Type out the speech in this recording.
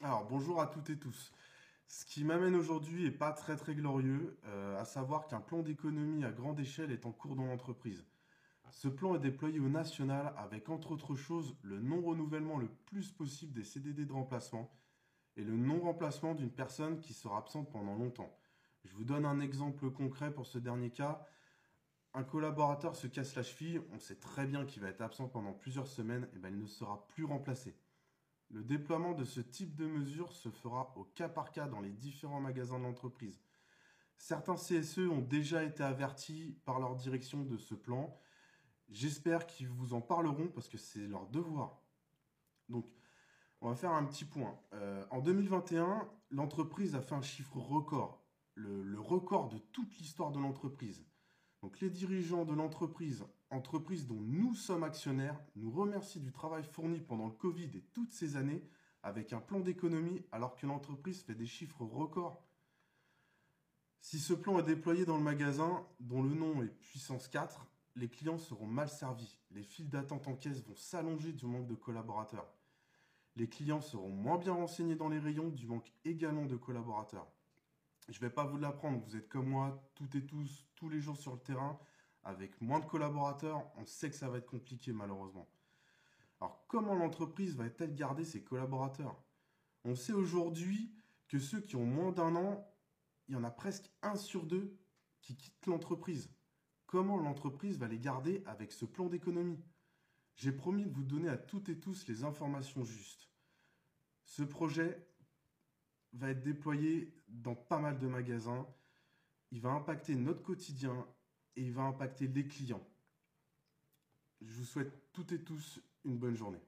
Alors bonjour à toutes et tous. Ce qui m'amène aujourd'hui est pas très très glorieux, euh, à savoir qu'un plan d'économie à grande échelle est en cours dans l'entreprise. Ce plan est déployé au national avec entre autres choses le non-renouvellement le plus possible des CDD de remplacement et le non-remplacement d'une personne qui sera absente pendant longtemps. Je vous donne un exemple concret pour ce dernier cas. Un collaborateur se casse la cheville, on sait très bien qu'il va être absent pendant plusieurs semaines, et ben il ne sera plus remplacé. Le déploiement de ce type de mesures se fera au cas par cas dans les différents magasins de l'entreprise. Certains CSE ont déjà été avertis par leur direction de ce plan. J'espère qu'ils vous en parleront parce que c'est leur devoir. Donc, on va faire un petit point. Euh, en 2021, l'entreprise a fait un chiffre record, le, le record de toute l'histoire de l'entreprise. Donc les dirigeants de l'entreprise, entreprise dont nous sommes actionnaires, nous remercient du travail fourni pendant le Covid et toutes ces années avec un plan d'économie alors que l'entreprise fait des chiffres records. Si ce plan est déployé dans le magasin, dont le nom est Puissance 4, les clients seront mal servis. Les files d'attente en caisse vont s'allonger du manque de collaborateurs. Les clients seront moins bien renseignés dans les rayons du manque également de collaborateurs. Je vais pas vous l'apprendre, vous êtes comme moi, toutes et tous, tous les jours sur le terrain, avec moins de collaborateurs, on sait que ça va être compliqué malheureusement. Alors comment l'entreprise va-t-elle garder ses collaborateurs? On sait aujourd'hui que ceux qui ont moins d'un an, il y en a presque un sur deux qui quittent l'entreprise. Comment l'entreprise va les garder avec ce plan d'économie? J'ai promis de vous donner à toutes et tous les informations justes. Ce projet va être déployé dans pas mal de magasins. Il va impacter notre quotidien et il va impacter les clients. Je vous souhaite toutes et tous une bonne journée.